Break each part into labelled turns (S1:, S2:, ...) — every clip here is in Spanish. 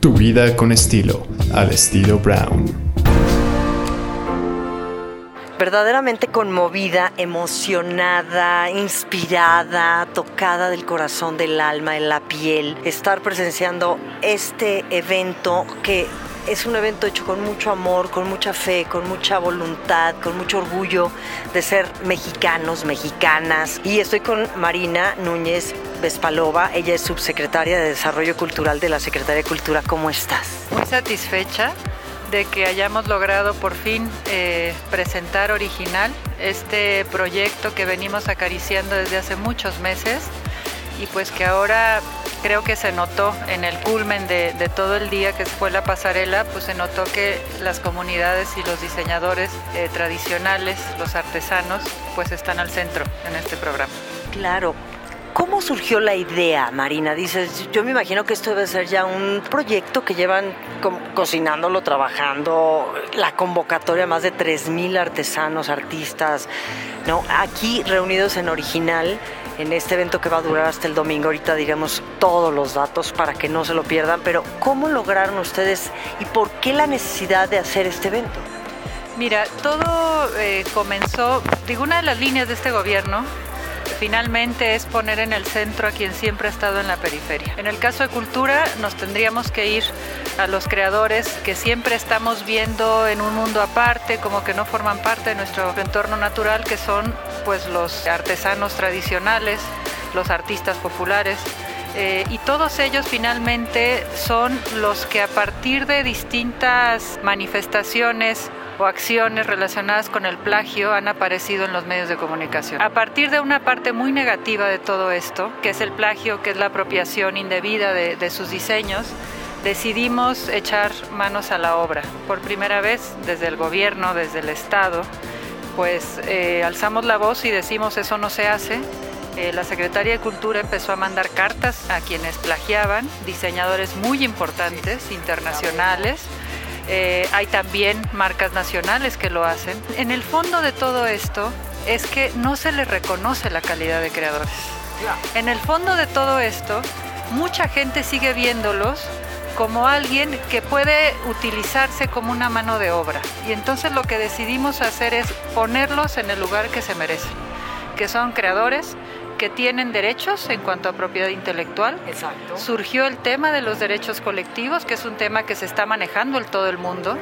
S1: Tu vida con estilo, al estilo Brown.
S2: verdaderamente conmovida, emocionada, inspirada, tocada del corazón, del alma, en la piel, estar presenciando este evento que es un evento hecho con mucho amor, con mucha fe, con mucha voluntad, con mucho orgullo de ser mexicanos, mexicanas. Y estoy con Marina Núñez Vespalova, ella es subsecretaria de Desarrollo Cultural de la Secretaría de Cultura. ¿Cómo estás?
S3: Muy satisfecha de que hayamos logrado por fin eh, presentar original este proyecto que venimos acariciando desde hace muchos meses y pues que ahora creo que se notó en el culmen de, todo el día que fue la pasarela, pues se notó que las comunidades y los diseñadores eh, tradicionales, los artesanos, pues están al centro en este programa.
S2: Claro, ¿Cómo surgió la idea, Marina? Dices, yo me imagino que esto debe ser ya un proyecto que llevan cocinándolo, trabajando, la convocatoria más de 3.000 artesanos, artistas, ¿no? Aquí reunidos en original, en este evento que va a durar hasta el domingo. Ahorita diremos todos los datos para que no se lo pierdan, pero ¿cómo lograron ustedes y por qué la necesidad de hacer este evento?
S3: Mira, todo eh, comenzó, digo, una de las líneas de este gobierno finalmente es poner en el centro a quien siempre ha estado en la periferia. En el caso de cultura nos tendríamos que ir a los creadores que siempre estamos viendo en un mundo aparte, como que no forman parte de nuestro entorno natural, que son pues los artesanos tradicionales, los artistas populares. Eh, y todos ellos finalmente son los que a partir de distintas manifestaciones o acciones relacionadas con el plagio han aparecido en los medios de comunicación. A partir de una parte muy negativa de todo esto, que es el plagio, que es la apropiación indebida de, sus diseños, decidimos echar manos a la obra. Por primera vez, desde el gobierno, desde el Estado, pues eh, alzamos la voz y decimos eso no se hace. Eh, la Secretaría de Cultura empezó a mandar cartas a quienes plagiaban, diseñadores muy importantes, internacionales, eh, hay también marcas nacionales que lo hacen. En el fondo de todo esto es que no se les reconoce la calidad de creadores. En el fondo de todo esto, mucha gente sigue viéndolos como alguien que puede utilizarse como una mano de obra. Y entonces lo que decidimos hacer es ponerlos en el lugar que se merecen, que son creadores, que tienen derechos en cuanto a propiedad intelectual.
S2: Exacto.
S3: Surgió el tema de los derechos colectivos, que es un tema que se está manejando en todo el mundo.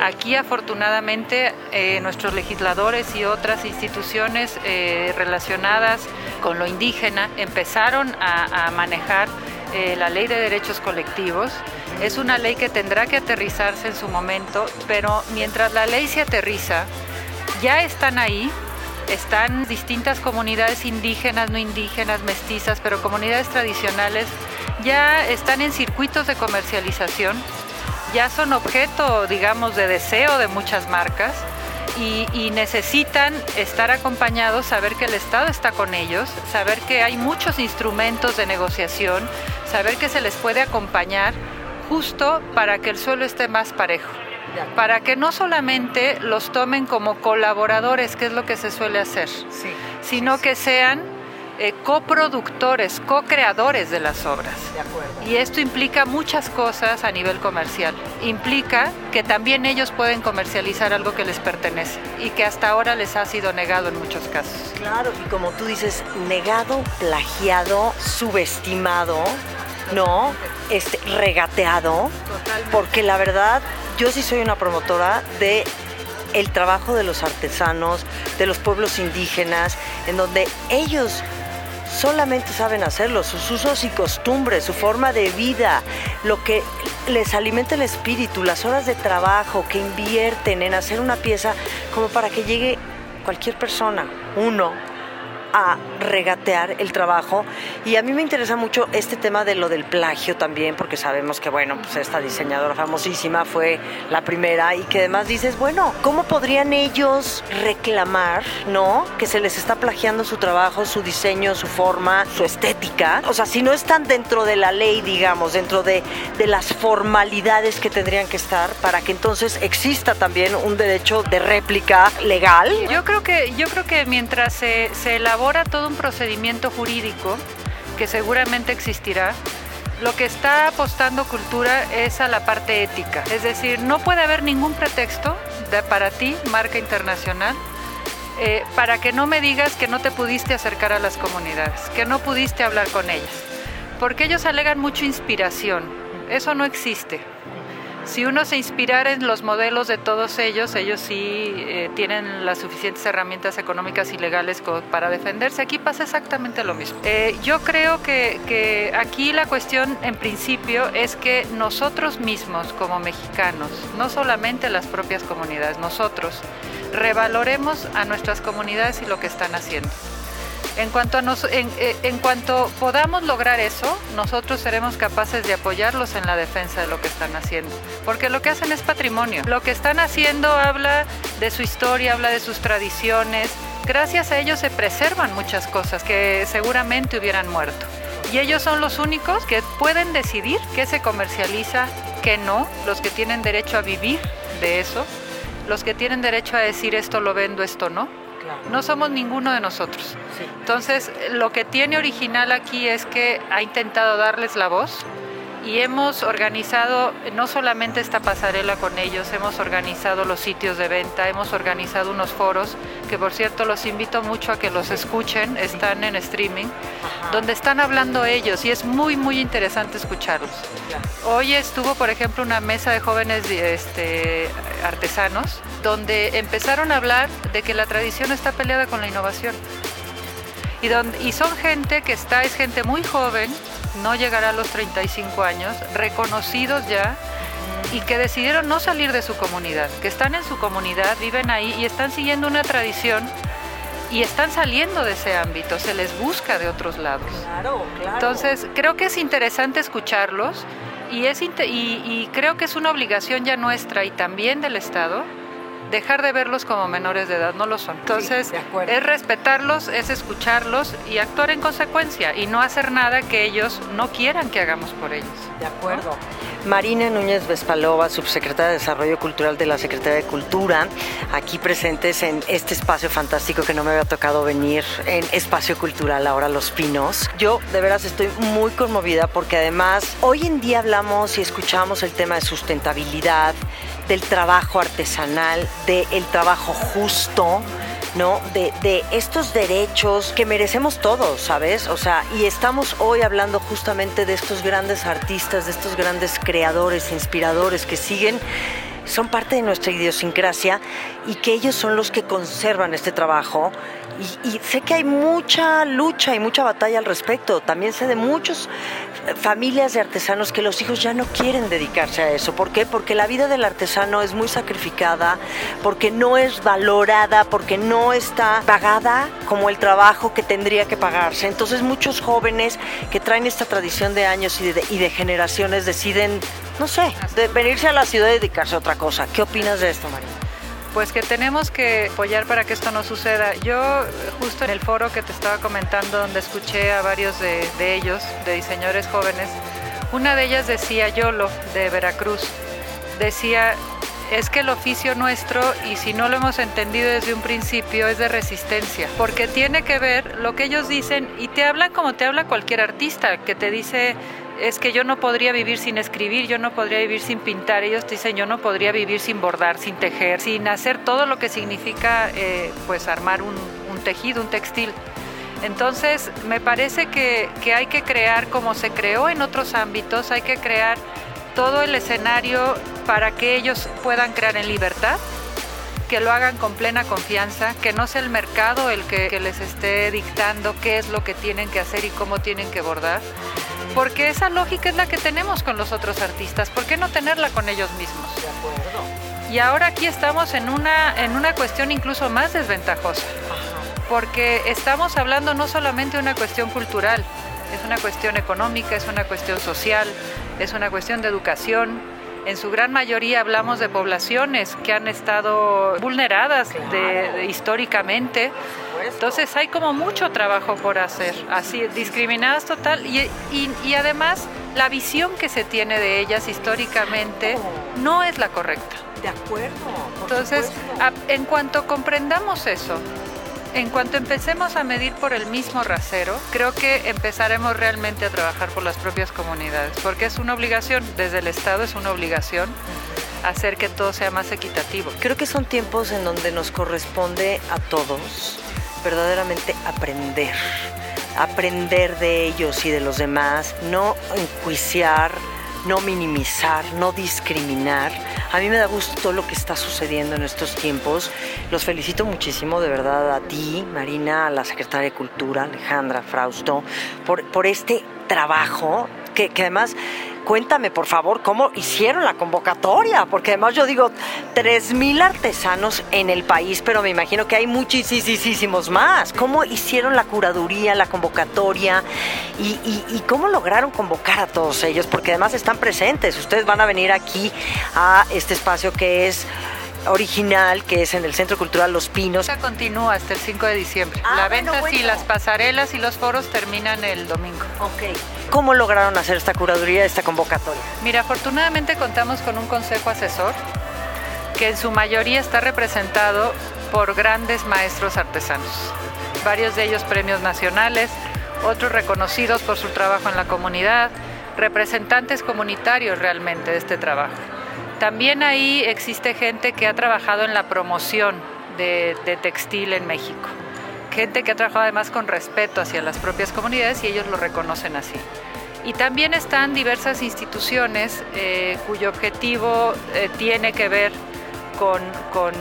S3: Aquí afortunadamente eh, nuestros legisladores y otras instituciones eh, relacionadas con lo indígena empezaron a, manejar eh, la ley de derechos colectivos. Es una ley que tendrá que aterrizarse en su momento, pero mientras la ley se aterriza, ya están ahí están distintas comunidades indígenas, no indígenas, mestizas, pero comunidades tradicionales ya están en circuitos de comercialización, ya son objeto, digamos, de deseo de muchas marcas y, necesitan estar acompañados, saber que el Estado está con ellos, saber que hay muchos instrumentos de negociación, saber que se les puede acompañar justo para que el suelo esté más parejo para que no solamente los tomen como colaboradores, que es lo que se suele hacer, sino que sean eh, coproductores, co-creadores de las obras. Y esto implica muchas cosas a nivel comercial. Implica que también ellos pueden comercializar algo que les pertenece y que hasta ahora les ha sido negado en muchos casos.
S2: Claro, y como tú dices, negado, plagiado, subestimado, ¿no? Este, regateado, porque la verdad yo sí soy una promotora de el trabajo de los artesanos, de los pueblos indígenas, en donde ellos solamente saben hacerlo, sus usos y costumbres, su forma de vida, lo que les alimenta el espíritu, las horas de trabajo que invierten en hacer una pieza como para que llegue cualquier persona, uno, a regatear el trabajo. Y a mí me interesa mucho este tema de lo del plagio también, porque sabemos que, bueno, pues esta diseñadora famosísima fue la primera y que además dices, bueno, ¿cómo podrían ellos reclamar, no? Que se les está plagiando su trabajo, su diseño, su forma, su estética. O sea, si no están dentro de la ley, digamos, dentro de, de las formalidades que tendrían que estar para que entonces exista también un derecho de réplica legal.
S3: Yo creo que, yo creo que mientras se, se elabora todo un procedimiento jurídico que seguramente existirá, Lo que está apostando cultura es a la parte ética, es decir, no puede haber ningún pretexto de, para ti, marca internacional, eh, para que no me digas que no te pudiste acercar a las comunidades, que no pudiste hablar con ellas, porque ellos alegan mucha inspiración, eso no existe. Si uno se inspirara en los modelos de todos ellos, ellos sí eh, tienen las suficientes herramientas económicas y legales para defenderse. Aquí pasa exactamente lo mismo. Eh, yo creo que, que aquí la cuestión en principio es que nosotros mismos como mexicanos, no solamente las propias comunidades, nosotros, revaloremos a nuestras comunidades y lo que están haciendo. En cuanto, a eh, en, cuanto podamos lograr eso, nosotros seremos capaces de apoyarlos en la defensa de lo que están haciendo. Porque lo que hacen es patrimonio. Lo que están haciendo habla de su historia, habla de sus tradiciones. Gracias a ellos se preservan muchas cosas que seguramente hubieran muerto. Y ellos son los únicos que pueden decidir qué se comercializa, qué no, los que tienen derecho a vivir de eso, los que tienen derecho a decir esto lo vendo, esto no no somos ninguno de nosotros. Entonces, lo que tiene original aquí es que ha intentado darles la voz y hemos organizado no solamente esta pasarela con ellos, hemos organizado los sitios de venta, hemos organizado unos foros que por cierto los invito mucho a que los escuchen, están en streaming, donde están hablando ellos y es muy muy interesante escucharlos. Hoy estuvo por ejemplo una mesa de jóvenes este, artesanos donde empezaron a hablar de que la tradición está peleada con la innovación. Y, donde, y son gente que está, es gente muy joven, no llegará a los 35 años, reconocidos ya y que decidieron no salir de su comunidad, que están en su comunidad, viven ahí y están siguiendo una tradición y están saliendo de ese ámbito, se les busca de otros lados. Claro, claro. Entonces, creo que es interesante escucharlos y, es, y, y creo que es una obligación ya nuestra y también del Estado dejar de verlos como menores de edad, no lo son. Entonces, es respetarlos, es escucharlos y actuar en consecuencia y no hacer nada que ellos no quieran que hagamos por ellos.
S2: De acuerdo. Marina Núñez Vespalova, subsecretaria de Desarrollo Cultural de la Secretaría de Cultura, aquí presentes en este espacio fantástico que no me había tocado venir, en Espacio Cultural, ahora Los Pinos. Yo de veras estoy muy conmovida porque además hoy en día hablamos y escuchamos el tema de sustentabilidad, del trabajo artesanal, del trabajo justo, ¿no? De, de, estos derechos que merecemos todos, ¿sabes? O sea, y estamos hoy hablando justamente de estos grandes artistas, de estos grandes creadores, inspiradores que siguen son parte de nuestra idiosincrasia y que ellos son los que conservan este trabajo. Y, sé que hay mucha lucha y mucha batalla al respecto. También sé de muchas eh, familias de artesanos que los hijos ya no quieren dedicarse a eso. ¿Por qué? Porque la vida del artesano es muy sacrificada, porque no es valorada, porque no está pagada como el trabajo que tendría que pagarse. Entonces muchos jóvenes que traen esta tradición de años y de, y de generaciones deciden no sé, de venirse a la ciudad y dedicarse a otra cosa. ¿Qué opinas de esto, María?
S3: Pues que tenemos que apoyar para que esto no suceda. Yo justo en el foro que te estaba comentando, donde escuché a varios de, ellos, de diseñadores jóvenes, una de ellas decía, Yolo, de Veracruz, decía, es que el oficio nuestro, y si no lo hemos entendido desde un principio, es de resistencia, porque tiene que ver lo que ellos dicen y te hablan como te habla cualquier artista, que te dice, es que yo no podría vivir sin escribir, yo no podría vivir sin pintar. Ellos dicen, yo no podría vivir sin bordar, sin tejer, sin hacer todo lo que significa eh, pues armar un, tejido, un textil. Entonces, me parece que, que hay que crear como se creó en otros ámbitos, hay que crear todo el escenario para que ellos puedan crear en libertad, que lo hagan con plena confianza, que no sea el mercado el que, que, les esté dictando qué es lo que tienen que hacer y cómo tienen que bordar, porque esa lógica es la que tenemos con los otros artistas, ¿por qué no tenerla con ellos mismos? De acuerdo. Y ahora aquí estamos en una, en una cuestión incluso más desventajosa, porque estamos hablando no solamente de una cuestión cultural, es una cuestión económica, es una cuestión social, es una cuestión de educación, en su gran mayoría hablamos de poblaciones que han estado vulneradas históricamente. Entonces hay como mucho trabajo por hacer, así discriminadas total y, y, además la visión que se tiene de ellas históricamente no es la correcta.
S2: De acuerdo.
S3: Entonces, en cuanto comprendamos eso, En cuanto empecemos a medir por el mismo rasero, creo que empezaremos realmente a trabajar por las propias comunidades, porque es una obligación, desde el Estado es una obligación hacer que todo sea más equitativo.
S2: Creo que son tiempos en donde nos corresponde a todos verdaderamente aprender, aprender de ellos y de los demás, no enjuiciar, no minimizar, no discriminar. A mí me da gusto lo que está sucediendo en estos tiempos. Los felicito muchísimo, de verdad, a ti, Marina, a la secretaria de Cultura, Alejandra Frausto, por, por este trabajo que, que además cuéntame por favor cómo hicieron la convocatoria, porque además yo digo 3.000 artesanos en el país, pero me imagino que hay muchísimos más. ¿Cómo hicieron la curaduría, la convocatoria y, y cómo lograron convocar a todos ellos? Porque además están presentes, ustedes van a venir aquí a este espacio que es original que es en el Centro Cultural Los Pinos.
S3: Esta continúa hasta el 5 de diciembre.
S2: Ah,
S3: la venta
S2: bueno.
S3: sí, las pasarelas y los foros terminan el domingo.
S2: Ok. ¿Cómo lograron hacer esta curaduría, esta convocatoria?
S3: Mira, afortunadamente contamos con un consejo asesor que en su mayoría está representado por grandes maestros artesanos, varios de ellos premios nacionales, otros reconocidos por su trabajo en la comunidad, representantes comunitarios realmente de este trabajo. También ahí existe gente que ha trabajado en la promoción de, de textil en México, gente que ha trabajado además con respeto hacia las propias comunidades y ellos lo reconocen así. Y también están diversas instituciones eh, cuyo objetivo eh, tiene que ver con, con,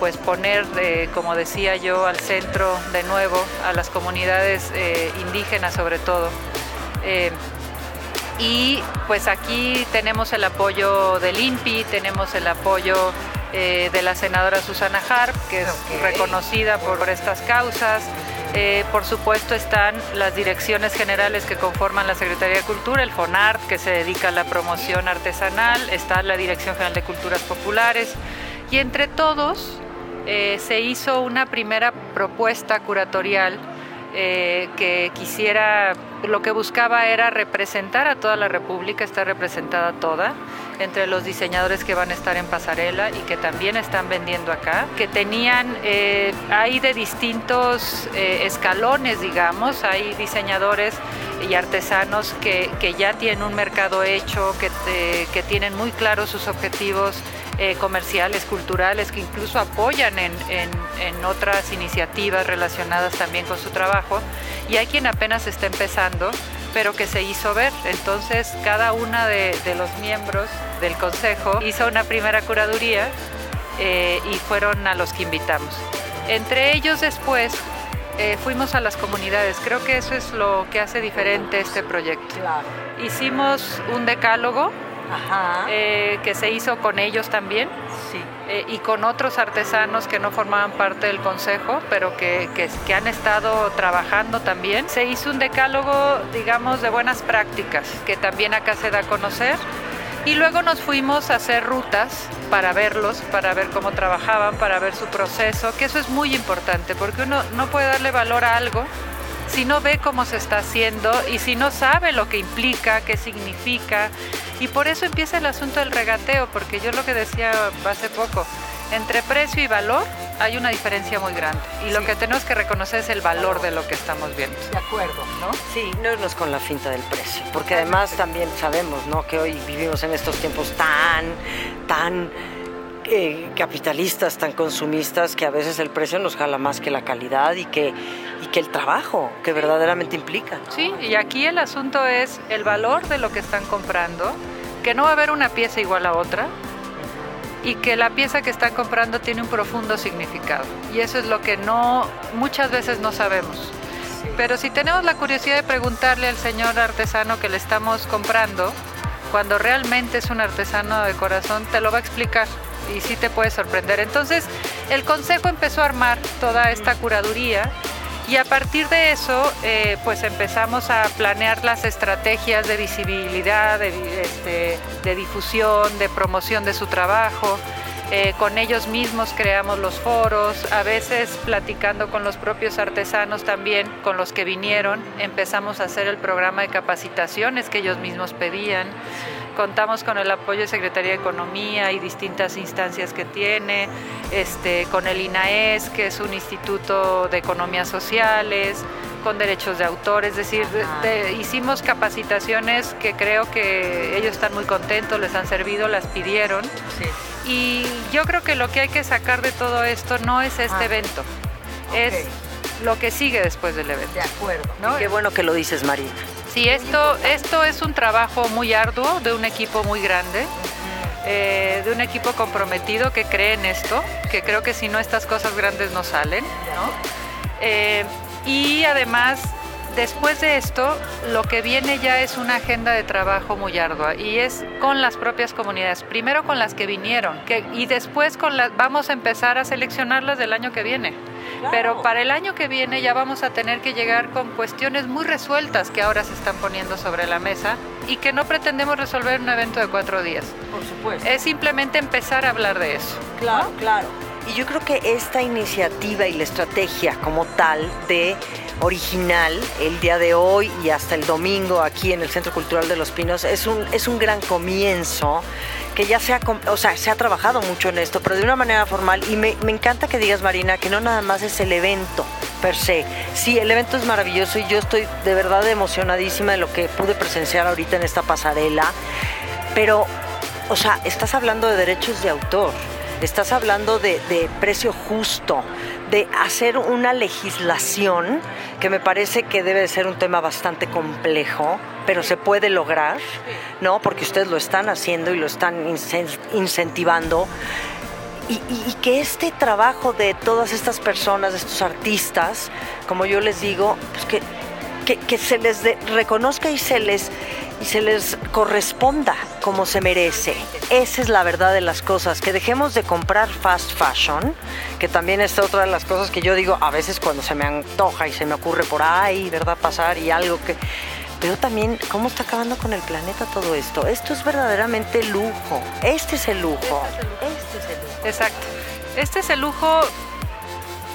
S3: pues poner, eh, como decía yo, al centro de nuevo a las comunidades indígenas sobre todo. Y pues aquí tenemos el apoyo del INPI, tenemos el apoyo eh, de la senadora Susana Harp, que es reconocida por estas causas. Eh, por supuesto están las direcciones generales que conforman la Secretaría de Cultura, el FONART, que se dedica a la promoción artesanal, está la Dirección General de Culturas Populares, y entre todos eh, se hizo una primera propuesta curatorial eh, que quisiera, lo que buscaba era representar a toda la República, está representada toda, entre los diseñadores que van a estar en pasarela y que también están vendiendo acá, que tenían, eh, hay de distintos eh, escalones, digamos, hay diseñadores y artesanos que, que ya tienen un mercado hecho, que, que tienen muy claros sus objetivos eh, comerciales, culturales, que incluso apoyan en, en, en otras iniciativas relacionadas también con su trabajo. Y hay quien apenas está empezando, pero que se hizo ver. Entonces, cada una de, de los miembros del consejo hizo una primera curaduría eh, y fueron a los que invitamos. Entre ellos después eh, fuimos a las comunidades. Creo que eso es lo que hace diferente este proyecto.
S2: Claro.
S3: Hicimos un decálogo
S2: Ajá.
S3: eh, que se hizo con ellos también
S2: sí.
S3: eh, y con otros artesanos que no formaban parte del consejo, pero que, que- que han estado trabajando también. Se hizo un decálogo, digamos, de buenas prácticas, que también acá se da a conocer. Y luego nos fuimos a hacer rutas para verlos, para ver cómo trabajaban, para ver su proceso, que eso es muy importante, porque uno no puede darle valor a algo si no ve cómo se está haciendo y si no sabe lo que implica, qué significa. Y por eso empieza el asunto del regateo, porque yo lo que decía hace poco, entre precio y valor hay una diferencia muy grande. Y lo que tenemos que reconocer es el valor de lo que estamos viendo.
S2: De acuerdo.
S3: ¿no?
S2: Sí, no irnos con la finta del precio, porque además también sabemos, ¿no? Que hoy vivimos en estos tiempos tan, tan eh, capitalistas, tan consumistas, que a veces el precio nos jala más que la calidad y que, y que el trabajo que verdaderamente implica.
S3: Sí, y aquí el asunto es el valor de lo que están comprando, que no va a haber una pieza igual a otra y que la pieza que están comprando tiene un profundo significado. Y eso es lo que no muchas veces no sabemos. Pero si tenemos la curiosidad de preguntarle al señor artesano que le estamos comprando, cuando realmente es un artesano de corazón, te lo va a explicar y sí te puede sorprender. Entonces, el consejo empezó a armar toda esta curaduría y a partir de eso, eh, pues empezamos a planear las estrategias de visibilidad, de, este, de difusión, de promoción de su trabajo. Eh, con ellos mismos creamos los foros, a veces platicando con los propios artesanos también, con los que vinieron, empezamos a hacer el programa de capacitaciones que ellos mismos pedían. Contamos con el apoyo de Secretaría de Economía y distintas instancias que tiene, este, con el INAES, que es un instituto de economías sociales, con derechos de autor, es decir, hicimos capacitaciones que creo que ellos están muy contentos, les han servido, las pidieron. Y yo creo que lo que hay que sacar de todo esto no es este ah. evento, es lo que sigue después del evento.
S2: De acuerdo. qué bueno que lo dices, Marina.
S3: Sí, esto, esto es un trabajo muy arduo de un equipo muy grande. Eh, de un equipo comprometido que cree en esto, que creo que si no estas cosas grandes no salen, eh, y además, después de esto, lo que viene ya es una agenda de trabajo muy ardua y es con las propias comunidades, primero con las que vinieron y después con las, vamos a empezar a seleccionarlas del año que viene. Pero para el año que viene ya vamos a tener que llegar con cuestiones muy resueltas que ahora se están poniendo sobre la mesa y que no pretendemos resolver en un evento de cuatro días.
S2: Por supuesto.
S3: Es simplemente empezar a hablar de eso.
S2: Claro, claro. Y yo creo que esta iniciativa y la estrategia como tal de original el día de hoy y hasta el domingo aquí en el Centro Cultural de Los Pinos es un, es un gran comienzo que ya se ha, o sea, se ha trabajado mucho en esto, pero de una manera formal. Y me, me encanta que digas, Marina, que no nada más es el evento per se. Sí, el evento es maravilloso y yo estoy de verdad emocionadísima de lo que pude presenciar ahorita en esta pasarela. Pero, o sea, estás hablando de derechos de autor, estás hablando de, de precio justo, de hacer una legislación que me parece que debe de ser un tema bastante complejo, pero se puede lograr, ¿no? Porque ustedes lo están haciendo y lo están incentivando. Y, que este trabajo de todas estas personas, de estos artistas, como yo les digo, pues que, que se les reconozca y se les y se les corresponda como se merece. Esa es la verdad de las cosas, que dejemos de comprar fast fashion, que también es otra de las cosas que yo digo a veces cuando se me antoja y se me ocurre por ahí, ¿verdad? Pasar y algo que... Pero también, ¿cómo está acabando con el planeta todo esto? Esto es verdaderamente lujo. Este es el lujo. Este es el lujo.
S3: Exacto. Este es el lujo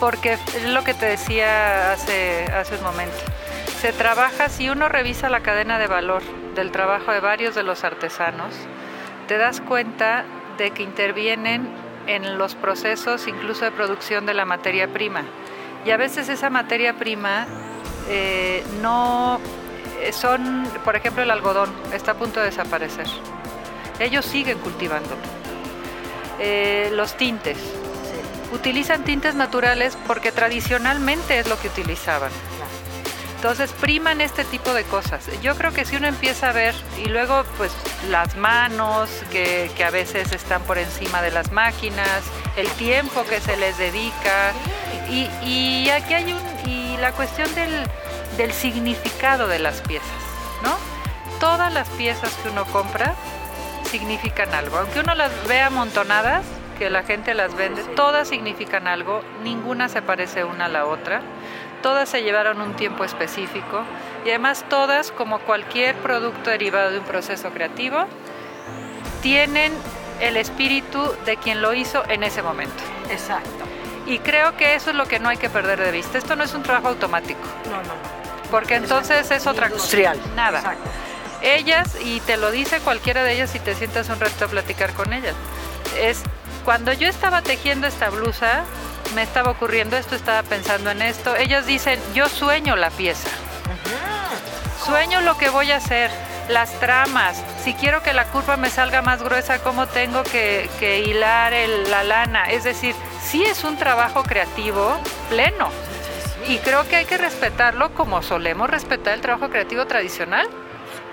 S3: porque es lo que te decía hace, hace un momento. Se trabaja, si uno revisa la cadena de valor del trabajo de varios de los artesanos, te das cuenta de que intervienen en los procesos incluso de producción de la materia prima. Y a veces esa materia prima eh, no eh, son, por ejemplo, el algodón está a punto de desaparecer. Ellos siguen cultivando. Eh, los tintes. Utilizan tintes naturales porque tradicionalmente es lo que utilizaban. Entonces priman este tipo de cosas. Yo creo que si uno empieza a ver y luego pues las manos que, a veces están por encima de las máquinas, el tiempo que se les dedica y, aquí hay un, y la cuestión del, del significado de las piezas, ¿no? Todas las piezas que uno compra significan algo, aunque uno las vea amontonadas, que la gente las vende, todas significan algo, ninguna se parece una a la otra todas se llevaron un tiempo específico y además todas, como cualquier producto derivado de un proceso creativo, tienen el espíritu de quien lo hizo en ese momento.
S2: Exacto.
S3: Y creo que eso es lo que no hay que perder de vista. Esto no es un trabajo automático.
S2: No, no.
S3: Porque entonces es otra
S2: Industrial.
S3: cosa. Nada. Exacto. Ellas, y te lo dice cualquiera de ellas si te sientas un rato a platicar con ellas, es cuando yo estaba tejiendo esta blusa, me estaba ocurriendo esto, estaba pensando en esto. Ellos dicen, yo sueño la pieza. Sueño lo que voy a hacer, las tramas. Si quiero que la curva me salga más gruesa, ¿cómo tengo que, hilar la lana? Es decir, sí es un trabajo creativo pleno. Y creo que hay que respetarlo como solemos respetar el trabajo creativo tradicional.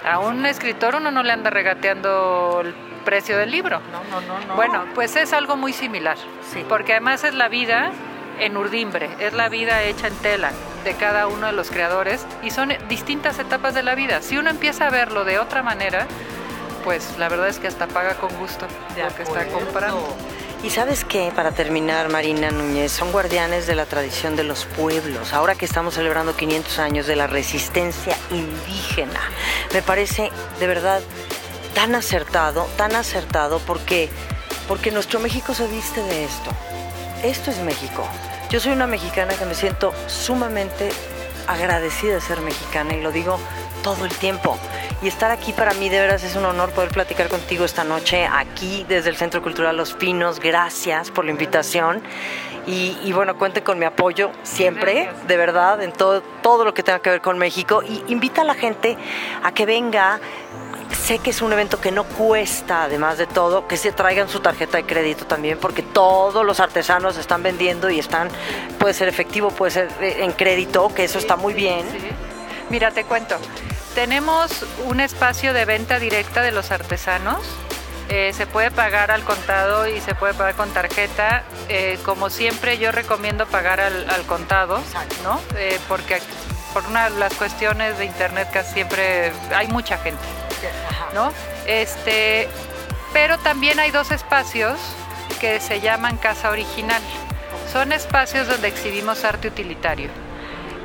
S3: A un escritor uno no le anda regateando el precio del libro.
S2: No, no, no, no.
S3: Bueno, pues es algo muy similar. Sí. Porque además es la vida en urdimbre, es la vida hecha en tela de cada uno de los creadores y son distintas etapas de la vida. Si uno empieza a verlo de otra manera, pues la verdad es que hasta paga con gusto lo que está comprando.
S2: Y sabes qué, para terminar, Marina Núñez, son guardianes de la tradición de los pueblos. Ahora que estamos celebrando 500 años de la resistencia indígena, me parece de verdad tan acertado, tan acertado, porque, porque nuestro México se viste de esto. Esto es México. Yo soy una mexicana que me siento sumamente agradecida de ser mexicana y lo digo todo el tiempo. Y estar aquí para mí de veras es un honor poder platicar contigo esta noche aquí desde el Centro Cultural Los Pinos. Gracias por la invitación. Y, bueno, cuente con mi apoyo siempre, de verdad, en todo, todo lo que tenga que ver con México. Y invita a la gente a que venga. Sé que es un evento que no cuesta, además de todo, que se traigan su tarjeta de crédito también, porque todos los artesanos están vendiendo y están, puede ser efectivo, puede ser eh, en crédito, que eso está muy bien.
S3: Mira, te cuento. Tenemos un espacio de venta directa de los artesanos eh, se puede pagar al contado y se puede pagar con tarjeta. Eh, como siempre yo recomiendo pagar al, contado, ¿no? Eh, porque por una de las cuestiones de internet casi siempre hay mucha gente, ¿no? Este, pero también hay dos espacios que se llaman Casa Original. Son espacios donde exhibimos arte utilitario.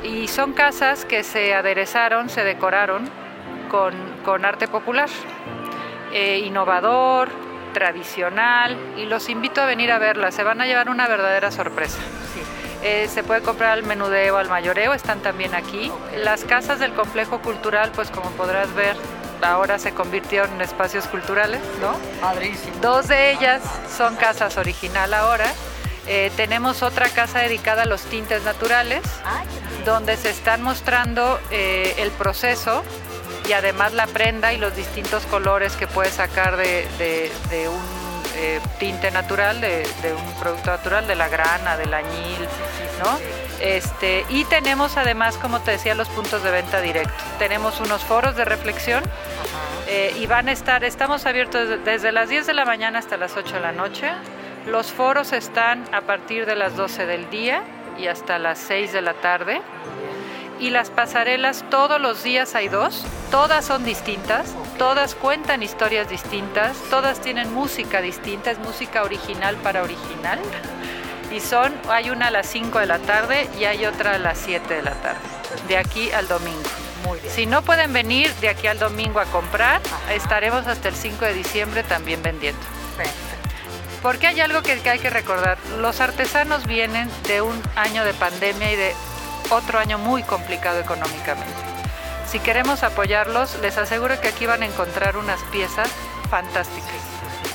S3: Y son casas que se aderezaron, se decoraron con, con arte popular. Eh, innovador, tradicional y los invito a venir a verla, se van a llevar una verdadera sorpresa. Eh, se puede comprar al menudeo, al mayoreo, están también aquí. Las casas del complejo cultural, pues como podrás ver, ahora se convirtieron en espacios culturales, ¿no? Dos de ellas son casas original ahora. Eh, tenemos otra casa dedicada a los tintes naturales, donde se están mostrando el proceso y además la prenda y los distintos colores que puedes sacar de, un eh, tinte natural, de, un producto natural, de la grana, del añil, ¿no? Este, y tenemos además, como te decía, los puntos de venta directo. Tenemos unos foros de reflexión eh, y van a estar, estamos abiertos desde las 10 de la mañana hasta las 8 de la noche. Los foros están a partir de las 12 del día y hasta las 6 de la tarde y las pasarelas todos los días hay dos, todas son distintas, todas cuentan historias distintas, todas tienen música distinta, es música original para original. Y son, hay una a las 5 de la tarde y hay otra a las 7 de la tarde, de aquí al domingo. Si no pueden venir de aquí al domingo a comprar, estaremos hasta el 5 de diciembre también vendiendo. Porque hay algo que hay que recordar, los artesanos vienen de un año de pandemia y de otro año muy complicado económicamente. Si queremos apoyarlos, les aseguro que aquí van a encontrar unas piezas fantásticas,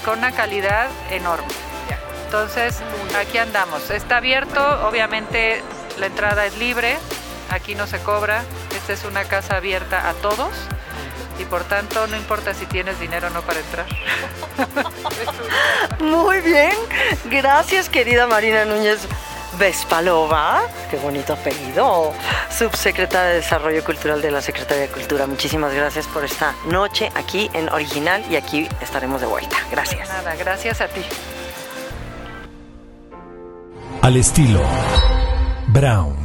S3: con una calidad enorme. Entonces, aquí andamos. Está abierto, obviamente la entrada es libre, aquí no se cobra, esta es una casa abierta a todos y por tanto no importa si tienes dinero o no para entrar.
S2: Muy bien, gracias querida Marina Núñez. Vespalova, qué bonito apellido, subsecretaria de Desarrollo Cultural de la Secretaría de Cultura. Muchísimas gracias por esta noche aquí en Original y aquí estaremos de vuelta. Gracias.
S3: Nada, gracias a ti.
S1: Al estilo Brown.